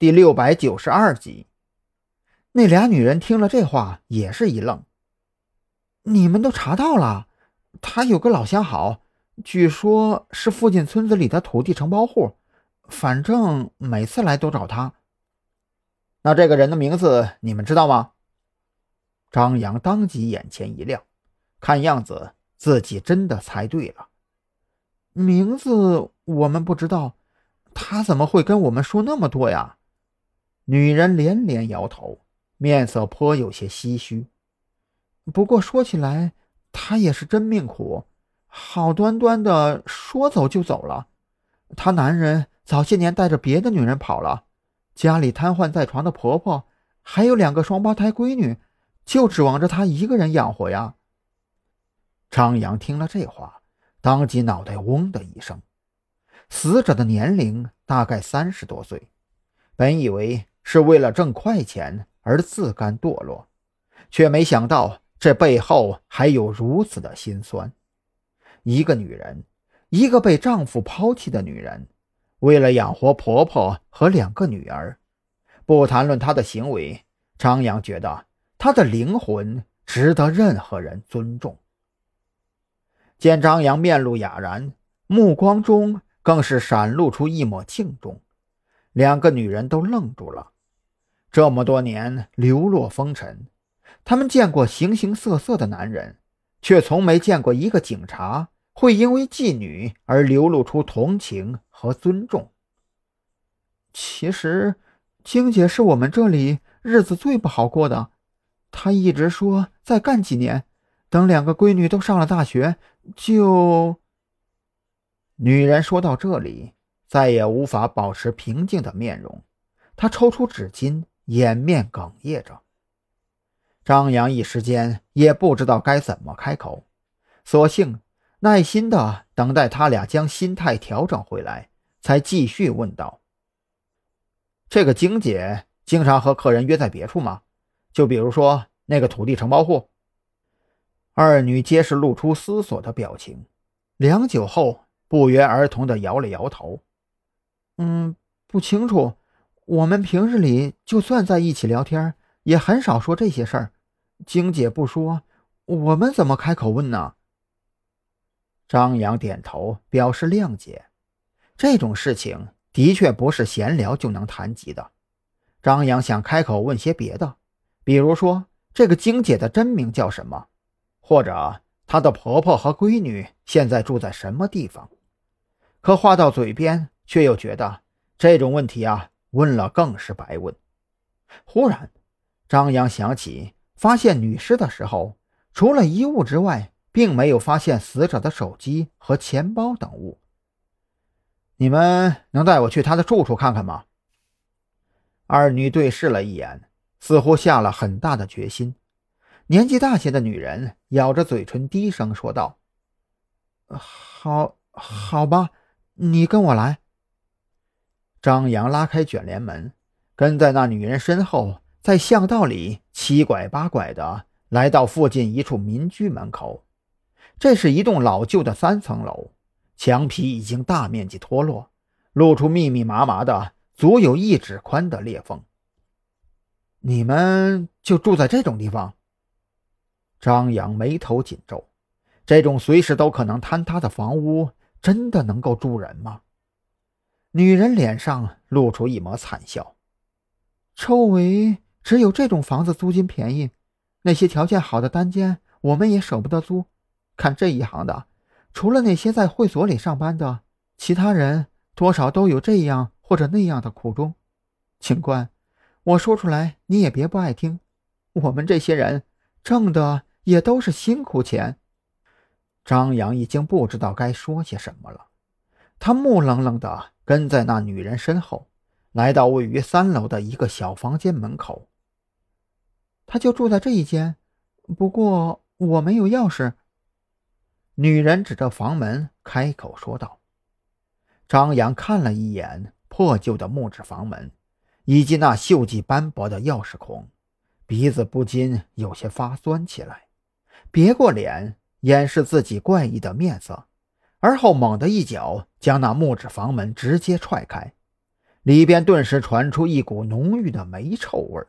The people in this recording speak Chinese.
第六百九十二集。那俩女人听了这话，也是一愣。你们都查到了，他有个老相好，据说是附近村子里的土地承包户，反正每次来都找他。那这个人的名字你们知道吗？张扬当即眼前一亮，看样子自己真的猜对了。名字我们不知道，他怎么会跟我们说那么多呀？女人连连摇头，面色颇有些唏嘘。不过说起来，他也是真命苦，好端端的说走就走了。他男人早些年带着别的女人跑了，家里瘫痪在床的婆婆，还有两个双胞胎闺女，就指望着他一个人养活呀。张扬听了这话。当即脑袋嗡的一声，死者的年龄大概三十多岁，本以为是为了挣快钱而自甘堕落，却没想到这背后还有如此的心酸。一个女人，一个被丈夫抛弃的女人，为了养活婆婆和两个女儿，不谈论她的行为，张扬觉得她的灵魂值得任何人尊重。见张扬面露哑然，目光中更是闪露出一抹敬重，两个女人都愣住了。这么多年流落风尘，他们见过形形色色的男人，却从没见过一个警察会因为妓女而流露出同情和尊重。其实，晶姐是我们这里日子最不好过的，她一直说再干几年。等两个闺女都上了大学，就……女人说到这里，再也无法保持平静的面容，他抽出纸巾，掩面哽咽着。张扬一时间也不知道该怎么开口，索性耐心的等待他俩将心态调整回来，才继续问道：“这个晶姐经常和客人约在别处吗？就比如说那个土地承包户？”二女皆是露出思索的表情，良久后不约而同地摇了摇头：“嗯，不清楚。我们平日里就算在一起聊天，也很少说这些事儿。晶姐不说，我们怎么开口问呢？”张扬点头表示谅解。这种事情的确不是闲聊就能谈及的。张扬想开口问些别的，比如说这个晶姐的真名叫什么？或者她的婆婆和闺女现在住在什么地方？可话到嘴边，却又觉得这种问题啊，问了更是白问。忽然，张扬想起发现女尸的时候，除了衣物之外，并没有发现死者的手机和钱包等物。你们能带我去她的住处看看吗？二女对视了一眼，似乎下了很大的决心。年纪大些的女人咬着嘴唇，低声说道：“好，好吧，你跟我来。”张扬拉开卷帘门，跟在那女人身后，在巷道里七拐八拐的来到附近一处民居门口。这是一栋老旧的三层楼，墙皮已经大面积脱落，露出密密麻麻的、足有一指宽的裂缝。你们就住在这种地方？张扬眉头紧皱，这种随时都可能坍塌的房屋，真的能够住人吗？女人脸上露出一抹惨笑。周围只有这种房子租金便宜，那些条件好的单间我们也舍不得租。看这一行的，除了那些在会所里上班的，其他人多少都有这样或者那样的苦衷。警官，我说出来你也别不爱听，我们这些人挣的。也都是辛苦钱。张扬已经不知道该说些什么了，他木愣愣地跟在那女人身后，来到位于三楼的一个小房间门口。他就住在这一间，不过我没有钥匙。女人指着房门开口说道。张扬看了一眼破旧的木质房门，以及那锈迹斑驳的钥匙孔，鼻子不禁有些发酸起来。别过脸，掩饰自己怪异的面色，而后猛地一脚将那木质房门直接踹开。里边顿时传出一股浓郁的霉臭味儿。